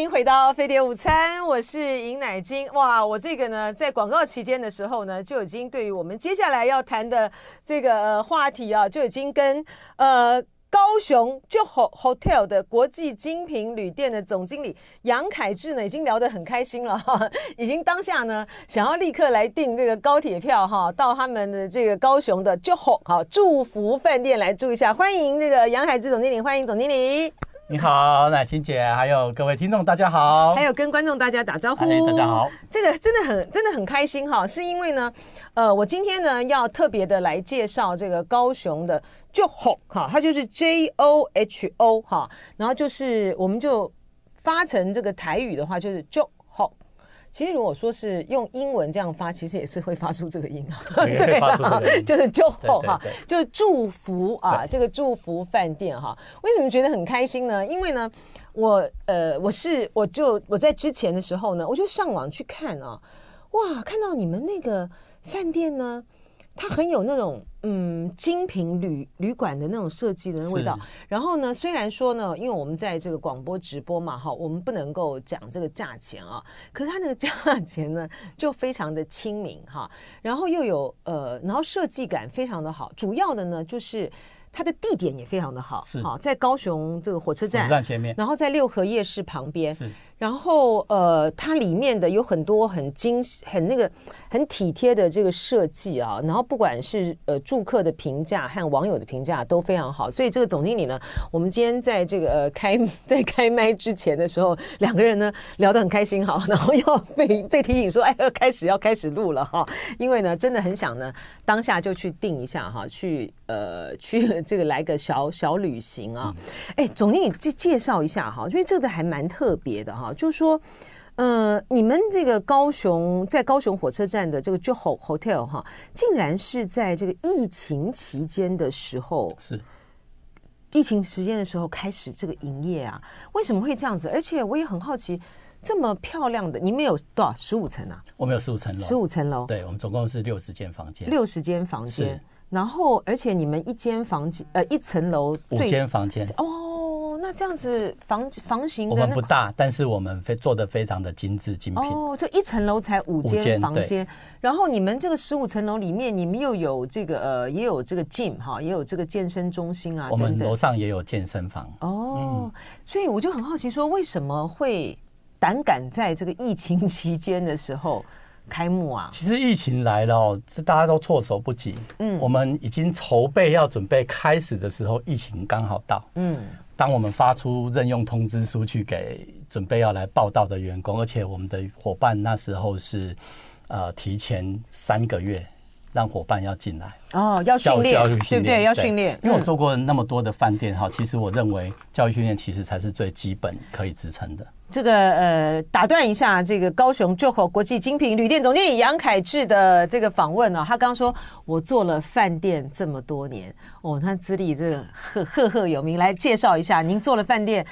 迎回到飞碟午餐，我是尹乃菁。哇，我这个呢，在广告期间的时候呢，就已经对于我们接下来要谈的这个、呃、话题啊，就已经跟呃高雄就 Hotel 的国际精品旅店的总经理杨凯志呢，已经聊得很开心了哈，已经当下呢想要立刻来订这个高铁票哈，到他们的这个高雄的就 Ho 好祝福饭店来住一下。欢迎这个杨凯志总经理，欢迎总经理。你好，乃青姐，还有各位听众，大家好。还有跟观众大家打招呼，大家好。这个真的很真的很开心哈，是因为呢，呃，我今天呢要特别的来介绍这个高雄的 JOHO 哈，它就是 J O H O 哈，然后就是我们就发成这个台语的话就是 JOHO。其实如果说是用英文这样发，其实也是会发出这个音啊，对啊，就是就哈，就是祝福啊，这个祝福饭店哈。为什么觉得很开心呢？因为呢，我呃，我是我就我在之前的时候呢，我就上网去看啊，哇，看到你们那个饭店呢。它很有那种嗯精品旅旅馆的那种设计的那味道。然后呢，虽然说呢，因为我们在这个广播直播嘛，哈，我们不能够讲这个价钱啊。可是它那个价钱呢，就非常的亲民哈。然后又有呃，然后设计感非常的好。主要的呢，就是它的地点也非常的好，是好在高雄这个火车站，火车站前面，然后在六合夜市旁边。是。然后呃，它里面的有很多很精、很那个、很体贴的这个设计啊。然后不管是呃住客的评价和网友的评价都非常好。所以这个总经理呢，我们今天在这个呃 开在开麦之前的时候，两个人呢聊得很开心哈。然后要被被提醒说，哎，要开始要开始录了哈。因为呢，真的很想呢当下就去订一下哈，去呃去这个来个小小旅行啊。哎，总经理介介绍一下哈，因为这个还蛮特别的哈。就是说，呃，你们这个高雄在高雄火车站的这个 JOHO Hotel 哈，竟然是在这个疫情期间的时候，是疫情时间的时候开始这个营业啊？为什么会这样子？而且我也很好奇，这么漂亮的，你们有多少？十五层啊？我们有十五层楼，十五层楼。对，我们总共是六十间房间，六十间房间。然后，而且你们一间房间，呃，一层楼五间房间哦。那这样子房房型的我们不大，但是我们非做的非常的精致精品。哦，这一层楼才五间房间，然后你们这个十五层楼里面，你们又有这个呃，也有这个 gym 哈，也有这个健身中心啊。我们楼上也有健身房。哦，嗯、所以我就很好奇，说为什么会胆敢在这个疫情期间的时候开幕啊？其实疫情来了哦，这大家都措手不及。嗯，我们已经筹备要准备开始的时候，疫情刚好到。嗯。当我们发出任用通知书去给准备要来报道的员工，而且我们的伙伴那时候是呃提前三个月让伙伴要进来哦，要训练，对不对？要训练。因为我做过那么多的饭店哈，其实我认为教育训练其实才是最基本可以支撑的。这个呃，打断一下，这个高雄 JOHO 国际精品旅店总经理杨凯志的这个访问呢，他刚说，我做了饭店这么多年，哦，他资历这个赫赫赫有名，来介绍一下，您做了饭店。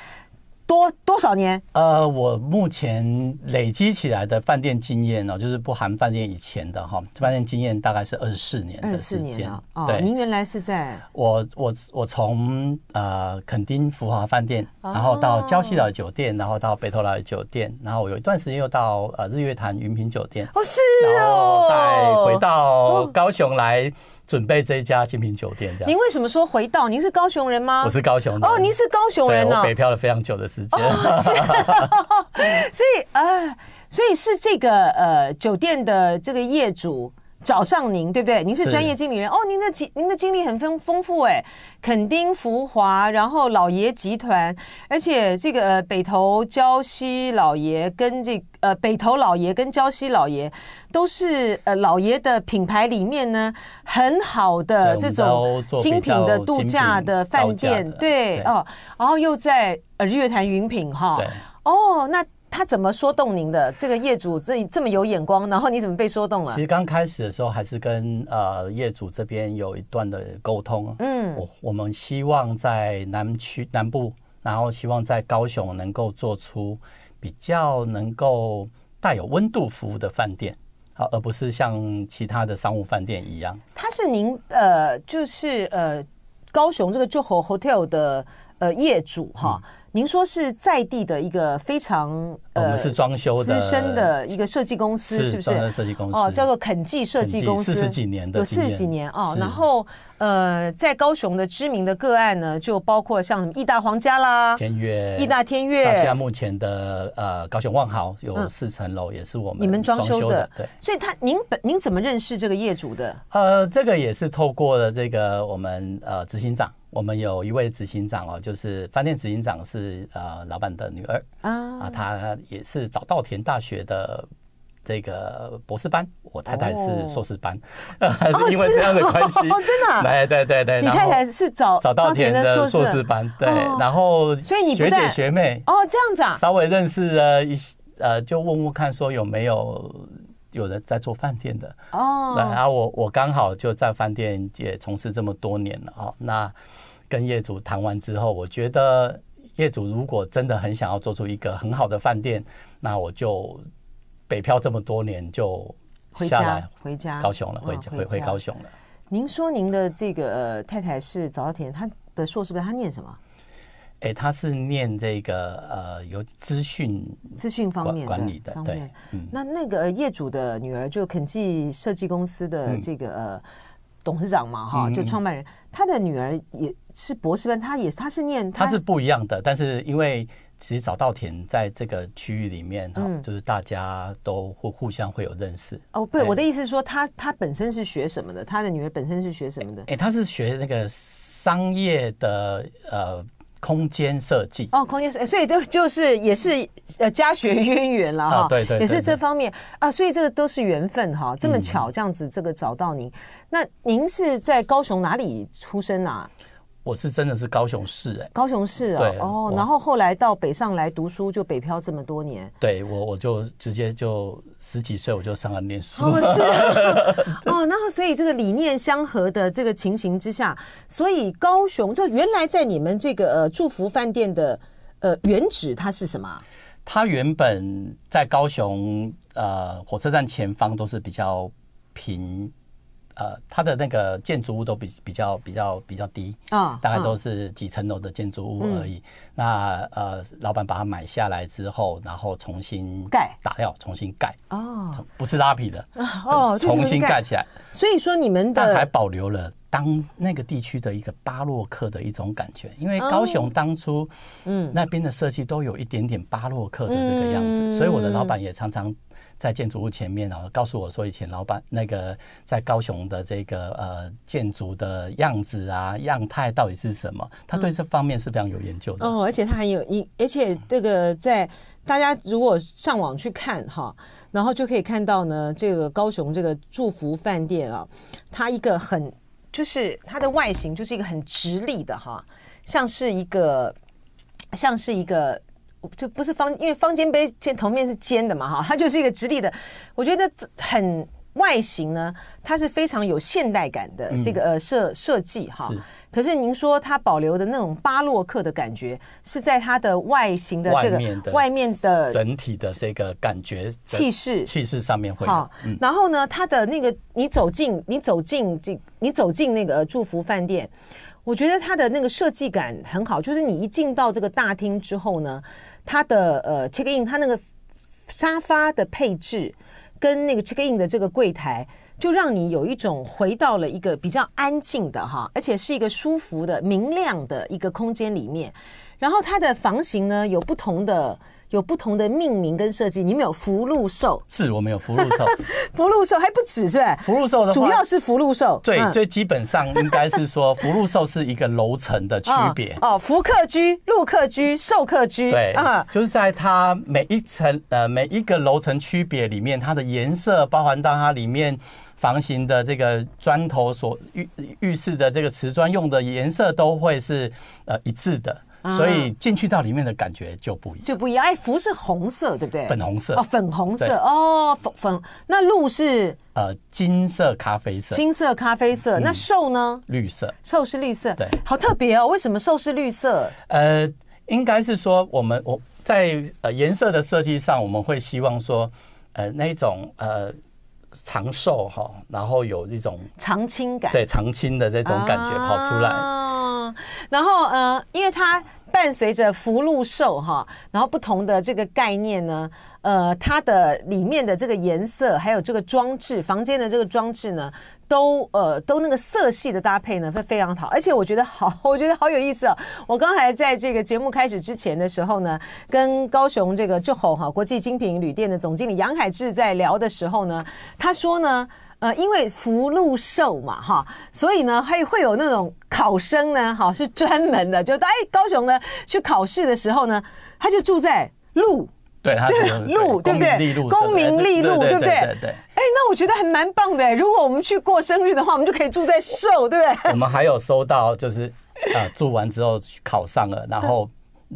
多多少年？呃，我目前累积起来的饭店经验呢，就是不含饭店以前的哈，饭店经验大概是二十四年的时间。哦，对，您原来是在？我我我从呃垦丁福华饭店，然后到礁溪岛酒店，然后到北投来酒店，然后我有一段时间又到呃日月潭云品酒店。哦，是哦。然后再回到高雄来。准备这一家精品酒店，这样。您为什么说回到？您是高雄人吗？我是高雄人。哦，您是高雄人呢？我北漂了非常久的时间。哦，所以，呃，所以是这个呃酒店的这个业主。找上您，对不对？您是专业经理人哦，您的经您的经历很丰丰富哎，垦丁福华，然后老爷集团，而且这个呃北投礁溪老爷跟这呃北投老爷跟礁溪老爷都是呃老爷的品牌里面呢很好的这种精品的度假的饭店，对哦，然后又在呃日月潭云品哈，哦那。他怎么说动您的？这个业主这这么有眼光，然后你怎么被说动了？其实刚开始的时候还是跟呃业主这边有一段的沟通。嗯，我我们希望在南区南部，然后希望在高雄能够做出比较能够带有温度服务的饭店，好，而不是像其他的商务饭店一样。他是您呃，就是呃，高雄这个 JOHO Hotel 的。呃业主哈。嗯您说是在地的一个非常呃，我们是装修的资深的一个设计公司，是不是？设计公司哦，叫做肯记设计公司，四十几年的，有四十几年哦。然后呃，在高雄的知名的个案呢，就包括像什么义大皇家啦、天悦、义大天悦。现在目前的呃高雄万豪有四层楼，也是我们你们装修的。对，所以他您本您怎么认识这个业主的？呃，这个也是透过了这个我们呃执行长。我们有一位执行长哦，就是饭店执行长是呃老板的女儿。啊，啊，她也是早稻田大学的这个博士班，我太太是硕士班，还是因为这样的关系，真的，对对对对，你太太是早早稻田的硕士。班，对，然后所以你学姐学妹。哦这样子啊，稍微认识了一些，呃，就问问看说有没有。有人在做饭店的。哦，然后我我刚好就在饭店也从事这么多年了哦。那跟业主谈完之后，我觉得业主如果真的很想要做出一个很好的饭店，那我就北漂这么多年就下来回家高雄了，回回回高雄了。您说您的这个呃太太是早稻田，她的硕士班，她念什么？哎，她是念这个呃，有资讯资讯方面管理的，对。嗯，那那个业主的女儿就肯记设计公司的这个呃董事长嘛，哈，就创办人，他的女儿也是博士班，他也他是念，他是不一样的，但是因为其实早稻田在这个区域里面哈，就是大家都互互相会有认识。哦，不，我的意思是说，他他本身是学什么的？他的女儿本身是学什么的？哎，他是学那个商业的呃。空间设计。哦，空间设计，所以就就是也是呃家学渊源了哈，对对，也是这方面。啊，所以这个都是缘分哈，这么巧这样子这个找到您，那您是在高雄哪里出生啊？我是真的是高雄市哎，高雄市啊，哦，然后后来到北上来读书，就北漂这么多年。对我，我就直接就十几岁我就上来念书。哦，是 哦，然后所以这个理念相合的这个情形之下，所以高雄就原来在你们这个呃祝福饭店的呃原址它是什么？它原本在高雄呃火车站前方都是比较平。呃，它的那个建筑物都比比较比较比较低啊，大概都是几层楼的建筑物而已。那呃，老板把它买下来之后，然后重新盖打掉，重新盖哦，不是拉皮的哦，重新盖起来。所以说你们的但还保留了当那个地区的一个巴洛克的一种感觉，因为高雄当初嗯那边的设计都有一点点巴洛克的这个样子，所以我的老板也常常。在建筑物前面啊，告诉我说以前老板那个在高雄的这个呃建筑的样子啊样态到底是什么？他对这方面是非常有研究的。哦，而且他还有一，而且这个在大家如果上网去看哈，然后就可以看到呢，这个高雄这个祝福饭店啊，它一个很就是它的外形就是一个很直立的哈，像是一个像是一个。就不是方，因为方尖碑尖头面是尖的嘛，哈，它就是一个直立的。我觉得很外形呢，它是非常有现代感的这个呃设设计哈。可是您说它保留的那种巴洛克的感觉，是在它的外形的这个外面的整体的这个感觉气势气势上面会好。然后呢，它的那个你走进你走进这你走进那个祝福饭店。我觉得它的那个设计感很好，就是你一进到这个大厅之后呢，它的呃 check in，它那个沙发的配置跟那个 check in 的这个柜台，就让你有一种回到了一个比较安静的哈，而且是一个舒服的、明亮的一个空间里面。然后它的房型呢，有不同的。有不同的命名跟设计，你们有福禄寿，是我们有福禄寿，福禄寿还不止是吧？福禄寿的，主要是福禄寿，对，最基本上应该是说福禄寿是一个楼层的区别。哦，福客居、禄客居、寿客居，对啊，就是在它每一层呃每一个楼层区别里面，它的颜色包含到它里面房型的这个砖头所浴浴室的这个瓷砖用的颜色都会是呃一致的。所以进去到里面的感觉就不一样，就不一样。哎，福是红色，对不对？粉红色哦，粉红色哦，粉粉。那鹿是呃金色咖啡色，金色咖啡色。那寿呢？绿色，寿是绿色。对，好特别哦。为什么寿是绿色？呃，应该是说我们我在呃颜色的设计上，我们会希望说呃那种呃长寿哈，然后有这种长青感，对长青的这种感觉跑出来。然后呃，因为它伴随着福禄寿哈，然后不同的这个概念呢，呃，它的里面的这个颜色还有这个装置，房间的这个装置呢，都呃都那个色系的搭配呢会非常好，而且我觉得好，我觉得好有意思哦。我刚才在这个节目开始之前的时候呢，跟高雄这个就吼哈国际精品旅店的总经理杨海志在聊的时候呢，他说呢。呃，因为福禄寿嘛，哈，所以呢，还会有那种考生呢，哈，是专门的，就哎，高雄呢去考试的时候呢，他就住在禄，对，他对禄，对不对？功名利禄，对不对？对对。哎，那我觉得还蛮棒的。如果我们去过生日的话，我们就可以住在寿，对不对？我们还有收到，就是啊，住完之后考上了，然后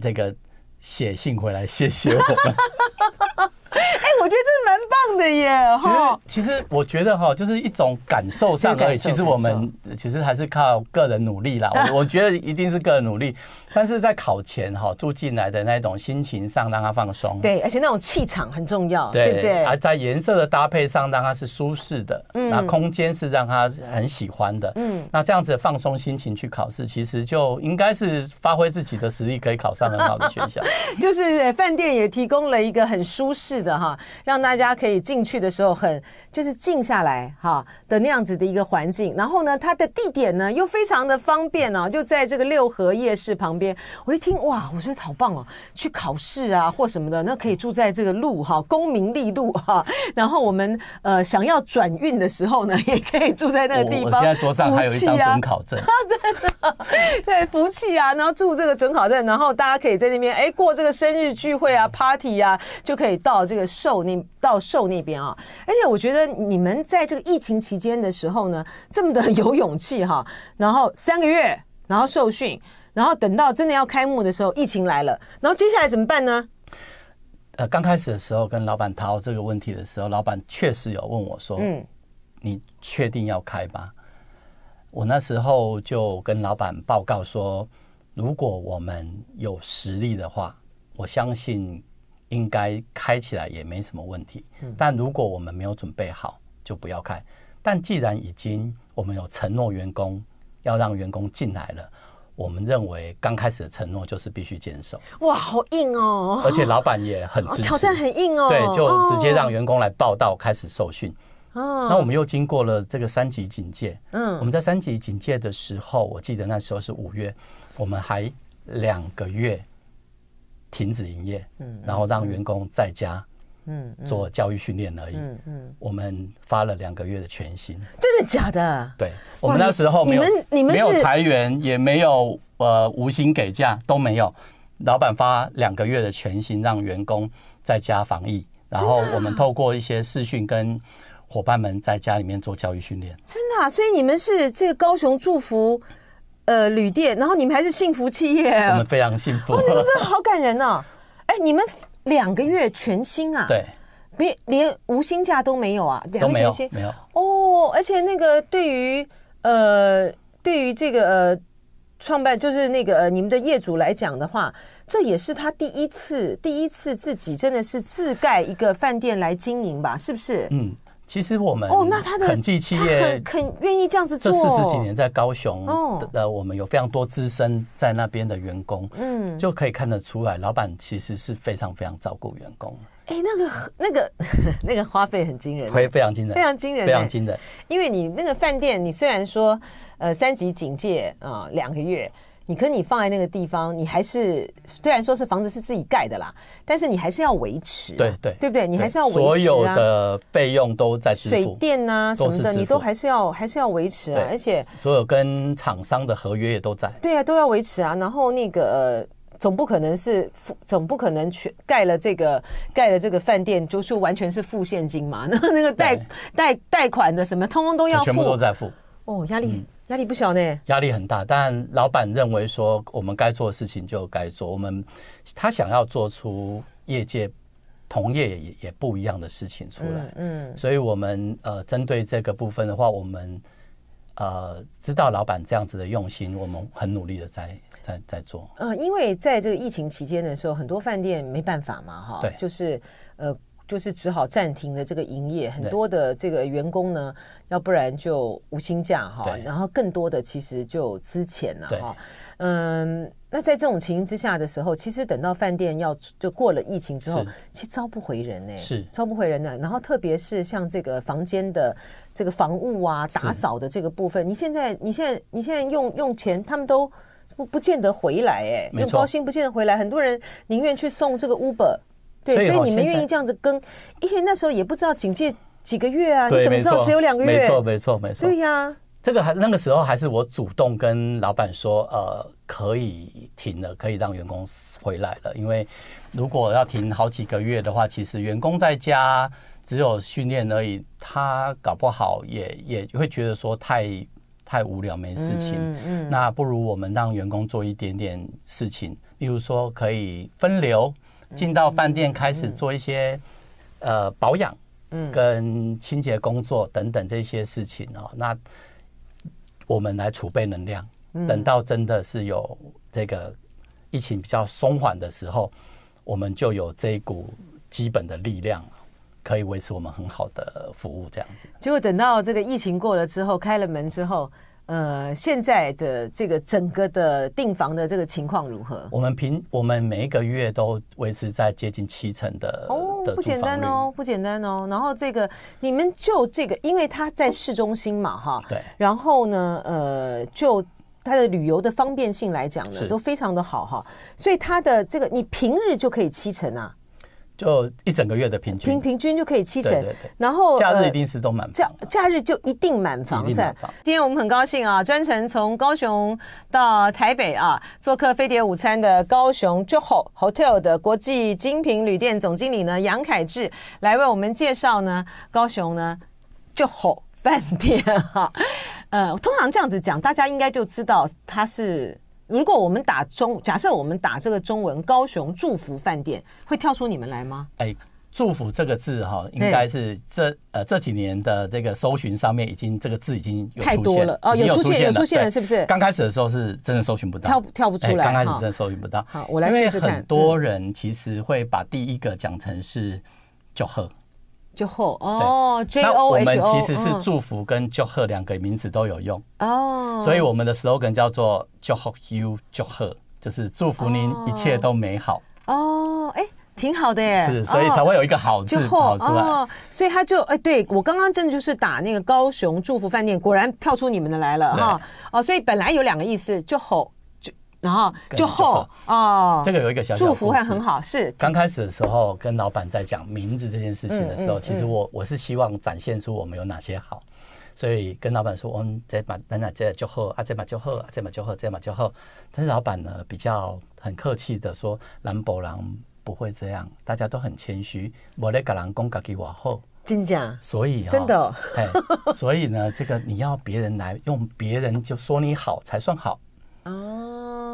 这个写信回来谢谢我们。哎，我觉得这是蛮棒的耶！哈，其实我觉得哈，就是一种感受上而已。其实我们其实还是靠个人努力啦。我 我觉得一定是个人努力，但是在考前哈住进来的那种心情上，让他放松。对，而且那种气场很重要，对不对？而在颜色的搭配上，让他是舒适的，那空间是让他很喜欢的。嗯，那这样子放松心情去考试，其实就应该是发挥自己的实力，可以考上很好的学校。就是饭店也提供了一个很舒适。的哈，让大家可以进去的时候很就是静下来哈的那样子的一个环境，然后呢，它的地点呢又非常的方便哦，就在这个六合夜市旁边。我一听哇，我觉得好棒哦，去考试啊或什么的，那可以住在这个路哈，功名利禄哈。然后我们呃想要转运的时候呢，也可以住在那个地方。我现在桌上还有一张准考证，真的对福气啊，然后住这个准考证，然后大家可以在那边哎过这个生日聚会啊 party 啊，就可以到。这个寿那到寿那边啊，而且我觉得你们在这个疫情期间的时候呢，这么的有勇气哈，然后三个月，然后受训，然后等到真的要开幕的时候，疫情来了，然后接下来怎么办呢？呃，刚开始的时候跟老板讨这个问题的时候，老板确实有问我说：“嗯，你确定要开吗？”我那时候就跟老板报告说：“如果我们有实力的话，我相信。”应该开起来也没什么问题，但如果我们没有准备好，就不要开。但既然已经我们有承诺员工要让员工进来了，我们认为刚开始的承诺就是必须坚守。哇，好硬哦！而且老板也很支持，挑战很硬哦。对，就直接让员工来报到，开始受训。哦，那我们又经过了这个三级警戒。嗯，我们在三级警戒的时候，我记得那时候是五月，我们还两个月。停止营业，嗯，然后让员工在家，嗯，做教育训练而已，嗯嗯。我们发了两个月的全薪，真的假的？对，我们那时候没有，你们没有裁员，也没有呃无薪给假，都没有。老板发两个月的全薪，让员工在家防疫，然后我们透过一些视讯跟伙伴们在家里面做教育训练。真的啊？所以你们是这个高雄祝福。呃，旅店，然后你们还是幸福企业，我们非常幸福。哦，你们真的好感人呢，啊！哎，你们两个月全薪啊？对，别连无薪假都没有啊？都没有，没有。哦，而且那个对于呃，对于这个呃，创办就是那个呃，你们的业主来讲的话，这也是他第一次，第一次自己真的是自盖一个饭店来经营吧？是不是？嗯。其实我们哦，那他的肯记企业很肯愿意这样子做。这四十几年在高雄的，我们有非常多资深在那边的员工，嗯，就可以看得出来，老板其实是非常非常照顾员工。哎，那个那个 那个花费很惊人，会非常惊人，非常惊人，非常惊人。因为你那个饭店，你虽然说呃三级警戒啊两个月。你可你放在那个地方，你还是虽然说是房子是自己盖的啦，但是你还是要维持，对对，对不对？你还是要维持啊，所有的费用都在支付，水电啊什么的，你都还是要还是要维持啊，而且所有跟厂商的合约也都在，对啊，都要维持啊。然后那个总不可能是付，总不可能全盖了这个盖了这个饭店，就是完全是付现金嘛？那 那个贷贷贷款的什么，通通都要付，全部都在付。哦，压力。压力不小呢，压力很大。但老板认为说，我们该做的事情就该做。我们他想要做出业界同业也也不一样的事情出来。嗯，所以我们呃针对这个部分的话，我们呃知道老板这样子的用心，我们很努力的在在在做。呃，因为在这个疫情期间的时候，很多饭店没办法嘛，哈，对，就是呃。就是只好暂停了这个营业，很多的这个员工呢，要不然就无薪假哈，然后更多的其实就资遣了哈。嗯，那在这种情形之下的时候，其实等到饭店要就过了疫情之后，其实招不回人呢，是招不回人呢。然后特别是像这个房间的这个房屋啊、打扫的这个部分，你现在你现在你现在用用钱，他们都不不见得回来哎，用高薪不见得回来，很多人宁愿去送这个 Uber，对，所以你们愿意这样子跟，因为那时候也不知道警戒几个月啊，你怎么知道只有两个月？没错，没错，没错，对呀。这个还那个时候还是我主动跟老板说，呃，可以停了，可以让员工回来了。因为如果要停好几个月的话，其实员工在家只有训练而已，他搞不好也也会觉得说太太无聊没事情。嗯嗯。那不如我们让员工做一点点事情，例如说可以分流进到饭店开始做一些呃保养，嗯，跟清洁工作等等这些事情哦。那我们来储备能量，等到真的是有这个疫情比较松缓的时候，我们就有这一股基本的力量，可以维持我们很好的服务。这样子，结果等到这个疫情过了之后，开了门之后。呃，现在的这个整个的订房的这个情况如何？我们平我们每一个月都维持在接近七成的哦，不简单哦，不简单哦。然后这个你们就这个，因为它在市中心嘛，哈，对。然后呢，呃，就它的旅游的方便性来讲呢，都非常的好哈。所以它的这个，你平日就可以七成啊。就一整个月的平均，平平均就可以七成，然后假日一定是都满房，假假日就一定满房。在今天我们很高兴啊，专程从高雄到台北啊，做客飞碟午餐的高雄 JOHO Hotel 的国际精品旅店总经理呢杨凯志来为我们介绍呢高雄呢 JOHO 饭店哈，呃，通常这样子讲，大家应该就知道它是。如果我们打中，假设我们打这个中文“高雄祝福饭店”，会跳出你们来吗？哎，祝福这个字哈，应该是这呃这几年的这个搜寻上面已经这个字已经有出现太多了哦，有出现有出现了，是不是？刚开始的时候是真的搜寻不到，跳跳不出来。刚开始真的搜寻不到。好，我来试试看。很多人其实会把第一个讲成是祝贺。就后哦，J O H O，我们其实是祝福跟祝贺两个名字都有用。哦，所以我们的 slogan 叫做祝贺 you 祝贺，就是祝福您一切都美好。哦，哎，挺好的耶，是，所以才会有一个好字跑出来，哦，所以他就哎，对我刚刚真的就是打那个高雄祝福饭店，果然跳出你们的来了哈，哦，所以本来有两个意思，就后。然后就后哦，这个有一个小小祝福还很好，是刚开始的时候跟老板在讲名字这件事情的时候，其实我我是希望展现出我们有哪些好，所以跟老板说，我们这把等等这就后啊，这把就后啊，这把就后，这把就后。但是老板呢比较很客气的说，兰博郎不会这样，大家都很谦虚，我来给人讲自己我好，真假？所以真的，哎，所以呢，这个你要别人来用别人就说你好才算好哦。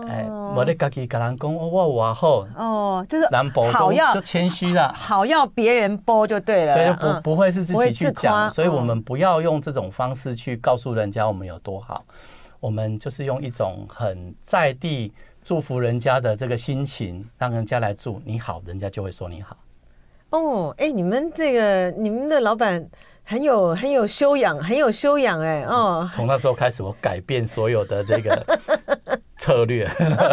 哎，我的家己跟人讲我我好哦，就是好要就谦虚啦，好要别人播就对了，对，不不会是自己去讲，所以我们不要用这种方式去告诉人家我们有多好，我们就是用一种很在地祝福人家的这个心情，让人家来祝你好，人家就会说你好。哦，哎，你们这个你们的老板很有很有修养，很有修养哎，哦，从那时候开始，我改变所有的这个。策略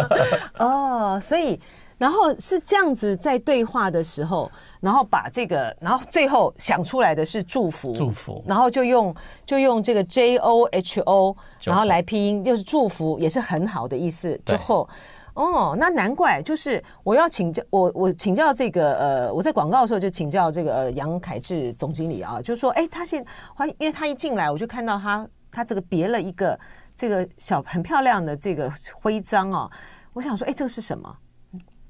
哦，所以然后是这样子在对话的时候，然后把这个，然后最后想出来的是祝福，祝福，然后就用就用这个 J O H O，然后来拼音，就是祝福，也是很好的意思。之后哦，那难怪就是我要请教我我请教这个呃，我在广告的时候就请教这个呃杨凯志总经理啊，就说哎，他现因为他一进来我就看到他他这个别了一个。这个小很漂亮的这个徽章哦，我想说，哎，这个是什么？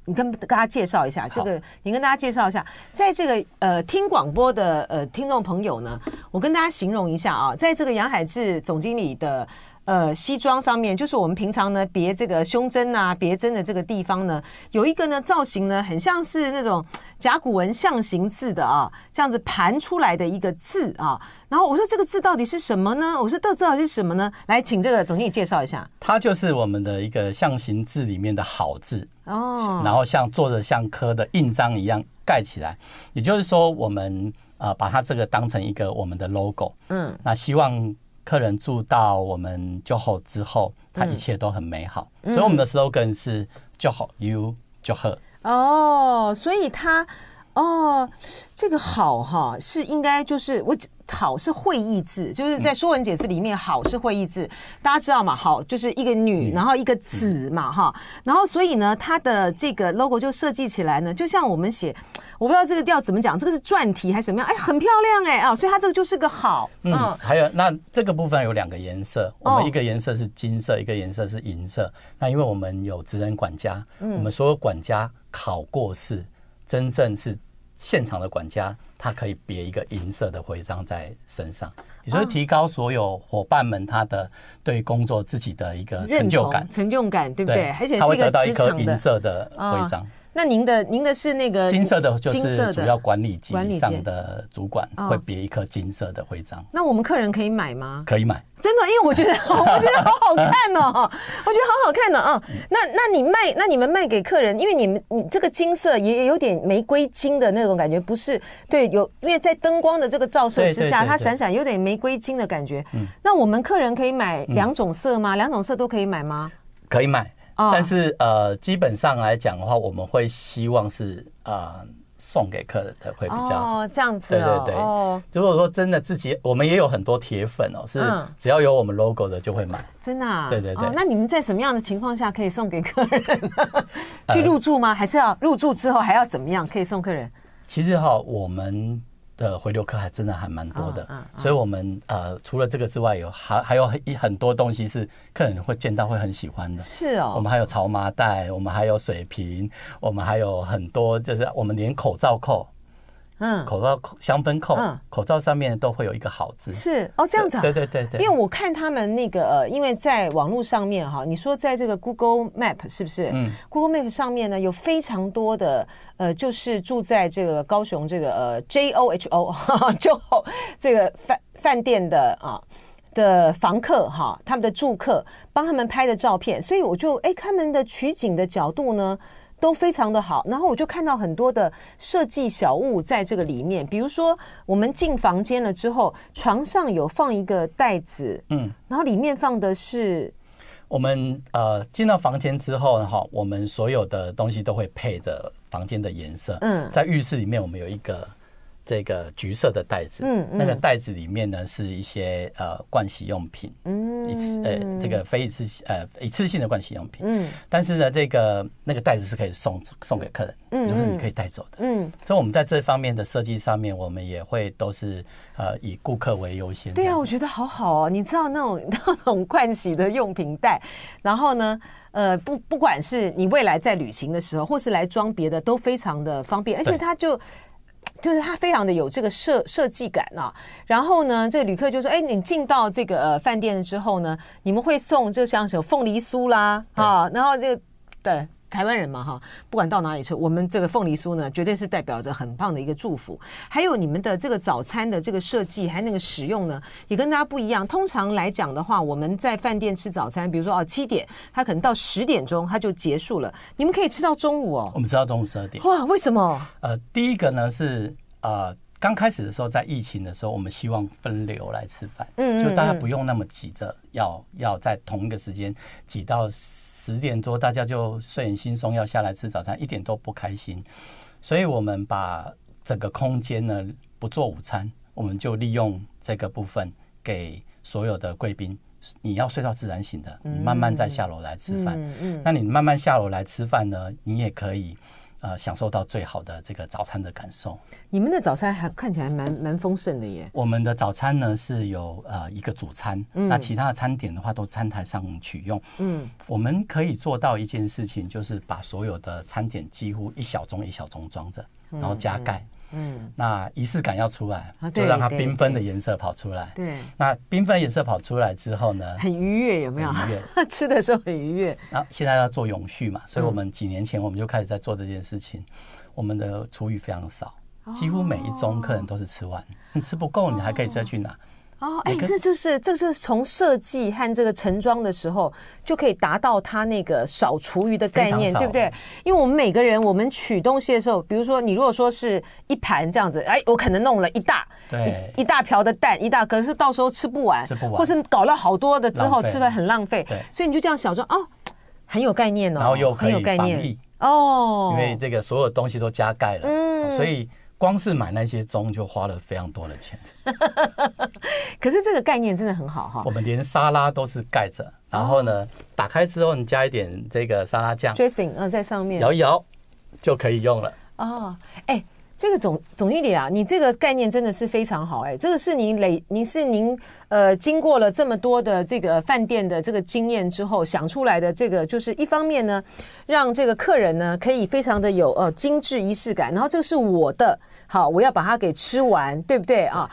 你跟大家介绍一下。这个你跟大家介绍一下，在这个呃听广播的呃听众朋友呢，我跟大家形容一下啊，在这个杨海志总经理的呃西装上面，就是我们平常呢别这个胸针啊、别针的这个地方呢，有一个呢造型呢，很像是那种甲骨文象形字的啊，这样子盘出来的一个字啊。然后我说这个字到底是什么呢？我说到底是什么呢？来，请这个总经理介绍一下。它就是我们的一个象形字里面的好字哦，然后像做的像刻的印章一样盖起来，也就是说我们。啊，把它这个当成一个我们的 logo，嗯，那希望客人住到我们 JOHO 之后，他一切都很美好。所以我们的 slogan 是 JOHO You JOHO。哦，所以他。哦，这个好哈是应该就是我好是会意字，就是在《说文解字》里面好是会意字，大家知道嘛？好就是一个女，然后一个子嘛哈，然后所以呢，它的这个 logo 就设计起来呢，就像我们写，我不知道这个要怎么讲，这个是篆体还是什么样？哎，很漂亮哎啊，所以它这个就是个好。嗯，还有那这个部分有两个颜色，我们一个颜色是金色，一个颜色是银色。那因为我们有职人管家，我们所有管家考过试。真正是现场的管家，他可以别一个银色的徽章在身上，也就是提高所有伙伴们他的对工作自己的一个成就感，成就感对不对？而且他会得到一颗银色的徽章。那您的您的是那个金色的，就是主要管理级以上的主管会别一颗金色的徽章。那我们客人可以买吗？可以买，真的，因为我觉得 我觉得好好看哦，我觉得好好看呢啊。那那你卖，那你们卖给客人，因为你们你这个金色也有点玫瑰金的那种感觉，不是？对，有因为在灯光的这个照射之下，它闪闪有点玫瑰金的感觉。那我们客人可以买两种色吗？两种色都可以买吗？可以买。但是呃，基本上来讲的话，我们会希望是呃送给客人的会比较哦这样子，对对对。如果说真的自己，我们也有很多铁粉哦，是只要有我们 logo 的就会买。真的啊？对对对。那你们在什么样的情况下可以送给客人？去入住吗？还是要入住之后还要怎么样可以送客人？其实哈，我们。的回流客还真的还蛮多的，所以我们呃除了这个之外，有还还有一很多东西是客人会见到会很喜欢的。是哦，我们还有潮麻袋，我们还有水瓶，我们还有很多，就是我们连口罩扣。嗯，口罩扣、香氛扣，嗯，口罩上面都会有一个好字。是哦，这样子啊。对对对对。因为我看他们那个呃，因为在网络上面哈，你说在这个 Google Map 是不是？嗯。Google Map 上面呢，有非常多的呃，就是住在这个高雄这个呃 J O H O 就这个饭饭店的啊的房客哈，他们的住客帮他们拍的照片，所以我就哎，他们的取景的角度呢。都非常的好，然后我就看到很多的设计小物在这个里面，比如说我们进房间了之后，床上有放一个袋子，嗯，然后里面放的是我们呃进到房间之后哈，我们所有的东西都会配的房间的颜色，嗯，在浴室里面我们有一个。这个橘色的袋子，嗯，那个袋子里面呢是一些呃盥洗用品，嗯，一次呃这个非一次呃一次性的盥洗用品，嗯，但是呢这个那个袋子是可以送送给客人，嗯，就是你可以带走的，嗯，所以我们在这方面的设计上面，我们也会都是呃以顾客为优先。对啊，我觉得好好哦，你知道那种 那种盥洗的用品袋，然后呢，呃不不管是你未来在旅行的时候，或是来装别的，都非常的方便，而且它就。就是它非常的有这个设设计感啊，然后呢，这个旅客就说：“哎，你进到这个呃饭店之后呢，你们会送这像是有凤梨酥啦，啊，然后这个对。”台湾人嘛，哈，不管到哪里去，我们这个凤梨酥呢，绝对是代表着很棒的一个祝福。还有你们的这个早餐的这个设计，还有那个使用呢，也跟大家不一样。通常来讲的话，我们在饭店吃早餐，比如说哦七点，它可能到十点钟它就结束了。你们可以吃到中午哦。我们吃到中午十二点。哇，为什么？呃，第一个呢是呃刚开始的时候，在疫情的时候，我们希望分流来吃饭，嗯，就大家不用那么急着要要在同一个时间挤到。十点多，大家就睡眼惺忪要下来吃早餐，一点都不开心。所以，我们把整个空间呢不做午餐，我们就利用这个部分给所有的贵宾。你要睡到自然醒的，你慢慢再下楼来吃饭。嗯嗯。那你慢慢下楼来吃饭呢，你也可以。呃，享受到最好的这个早餐的感受。你们的早餐还看起来蛮蛮丰盛的耶。我们的早餐呢是有呃一个主餐，嗯，那其他的餐点的话都餐台上取用。嗯，我们可以做到一件事情，就是把所有的餐点几乎一小盅一小盅装着，然后加盖。嗯，那仪式感要出来，就让它缤纷的颜色跑出来。对，那缤纷颜色跑出来之后呢，很愉悦，有没有？愉悦，吃的时候很愉悦。然后现在要做永续嘛，所以我们几年前我们就开始在做这件事情。我们的厨余非常少，几乎每一宗客人都是吃完，你吃不够，你还可以再去拿。哦，哎，这就是这就是从设计和这个盛装的时候就可以达到它那个少厨余的概念，对不对？因为我们每个人我们取东西的时候，比如说你如果说是一盘这样子，哎，我可能弄了一大对一,一大瓢的蛋，一大可是到时候吃不完，吃不完，或是搞了好多的之后吃了很浪费，对，所以你就这样想说哦，很有概念哦，然后又很有概念哦，因为这个所有东西都加盖了，嗯，所以。光是买那些钟就花了非常多的钱，可是这个概念真的很好哈。我们连沙拉都是盖着，然后呢，打开之后你加一点这个沙拉酱，dressing，嗯，在上面摇一摇就可以用了。哦，哎。这个总总经理啊，你这个概念真的是非常好哎！这个是您累，您是您呃经过了这么多的这个饭店的这个经验之后想出来的。这个就是一方面呢，让这个客人呢可以非常的有呃精致仪式感。然后这是我的，好，我要把它给吃完，对不对啊？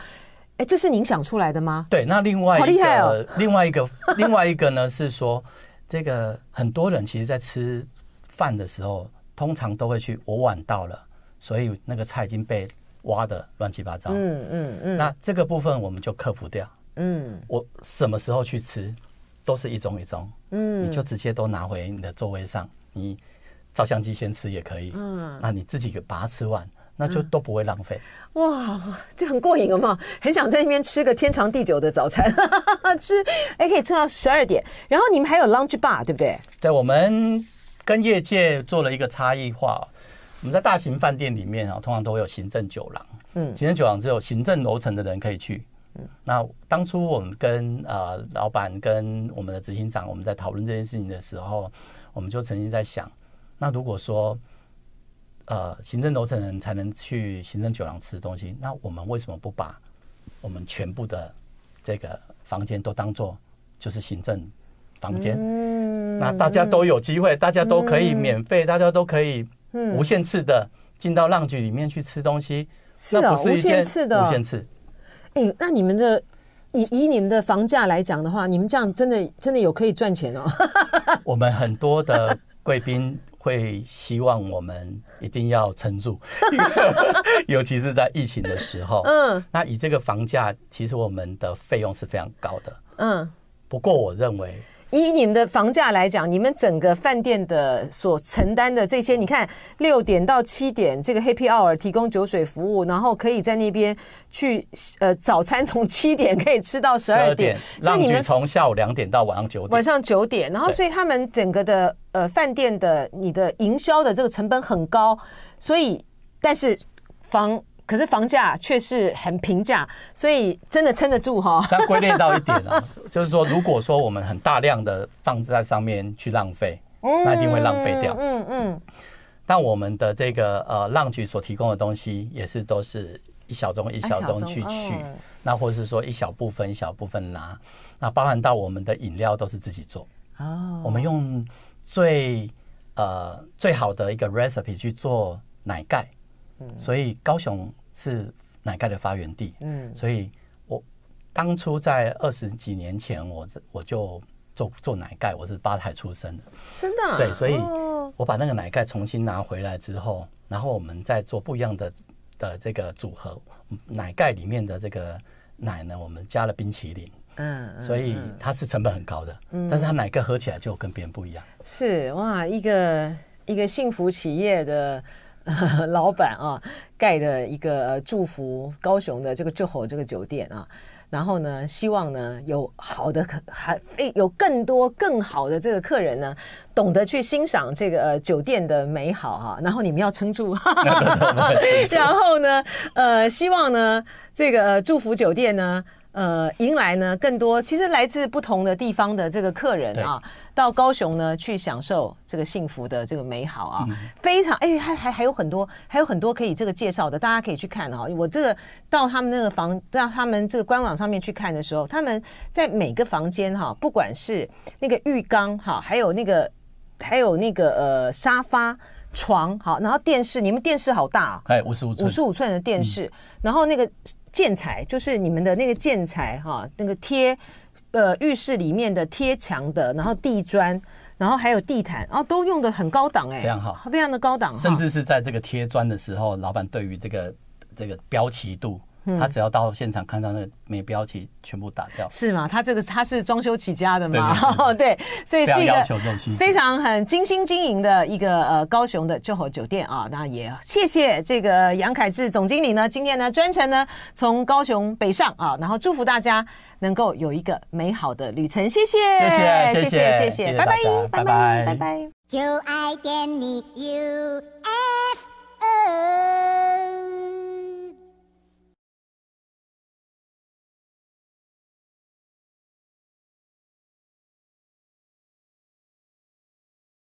哎，这是您想出来的吗？对，那另外好厉害哦！另外一个，另外一个呢是说，这个很多人其实在吃饭的时候，通常都会去我晚到了。所以那个菜已经被挖的乱七八糟。嗯嗯嗯。那这个部分我们就克服掉。嗯。我什么时候去吃，都是一盅一盅。嗯。你就直接都拿回你的座位上，你照相机先吃也可以。嗯。那你自己把它吃完，那就都不会浪费。哇，就很过瘾了嘛！很想在那边吃个天长地久的早餐，吃哎可以吃到十二点。然后你们还有 lunch bar 对不对？对，我们跟业界做了一个差异化。我们在大型饭店里面啊，通常都会有行政酒廊。嗯，行政酒廊只有行政楼层的人可以去。嗯，那当初我们跟呃老板跟我们的执行长，我们在讨论这件事情的时候，我们就曾经在想，那如果说呃行政楼层人才能去行政酒廊吃东西，那我们为什么不把我们全部的这个房间都当做就是行政房间？嗯，那大家都有机会，大家都可以免费，大家都可以。无限次的进到 lounge 里面去吃东西，是啊，无限次的，无限次。哎，那你们的以以你们的房价来讲的话，你们这样真的真的有可以赚钱哦。我们很多的贵宾会希望我们一定要撑住，尤其是在疫情的时候。嗯，那以这个房价，其实我们的费用是非常高的。嗯，不过我认为。以你们的房价来讲，你们整个饭店的所承担的这些，你看六点到七点这个 Happy Hour 提供酒水服务，然后可以在那边去呃早餐从七点可以吃到十二点，所以你们从下午两点到晚上九点，晚上九点，然后所以他们整个的呃饭店的你的营销的这个成本很高，所以但是房。可是房价却是很平价，所以真的撑得住哈。但归类到一点啊，就是说，如果说我们很大量的放置在上面去浪费，那一定会浪费掉。嗯嗯。但我们的这个呃浪局所提供的东西，也是都是一小盅一小盅去取，那或者是说一小部分一小部分拿，那包含到我们的饮料都是自己做。哦。我们用最呃最好的一个 recipe 去做奶盖，所以高雄。是奶盖的发源地，嗯，所以我当初在二十几年前，我我就做做奶盖，我是吧台出身的，真的，对，所以我把那个奶盖重新拿回来之后，然后我们再做不一样的的这个组合，奶盖里面的这个奶呢，我们加了冰淇淋，嗯，所以它是成本很高的，嗯，但是它奶盖喝起来就跟别人不一样，是哇，一个一个幸福企业的。老板啊，盖的一个祝福高雄的这个 JOHO 这个酒店啊，然后呢，希望呢有好的客，还非有更多更好的这个客人呢，懂得去欣赏这个呃酒店的美好哈、啊。然后你们要撑住，然后呢，呃，希望呢这个祝福酒店呢。呃，迎来呢更多其实来自不同的地方的这个客人啊，到高雄呢去享受这个幸福的这个美好啊，非常哎，还还还有很多还有很多可以这个介绍的，大家可以去看哈。我这个到他们那个房，到他们这个官网上面去看的时候，他们在每个房间哈，不管是那个浴缸哈，还有那个还有那个呃沙发。床好，然后电视，你们电视好大哦，哎，五十五寸，五十五寸的电视，嗯、然后那个建材就是你们的那个建材哈，那个贴呃浴室里面的贴墙的，然后地砖，然后还有地毯，然后都用的很高档哎，非常好，非常的高档，甚至是在这个贴砖的时候，老板对于这个这个标齐度。他只要到现场看到那个没标题，全部打掉。是吗？他这个他是装修起家的嘛？对，所以是一个非常很精心经营的一个呃高雄的 JOHO 酒店啊。那也谢谢这个杨凯志总经理呢，今天呢专程呢从高雄北上啊，然后祝福大家能够有一个美好的旅程。谢谢，谢谢，谢谢，谢谢，拜拜，拜拜，拜拜。就爱点你 UFO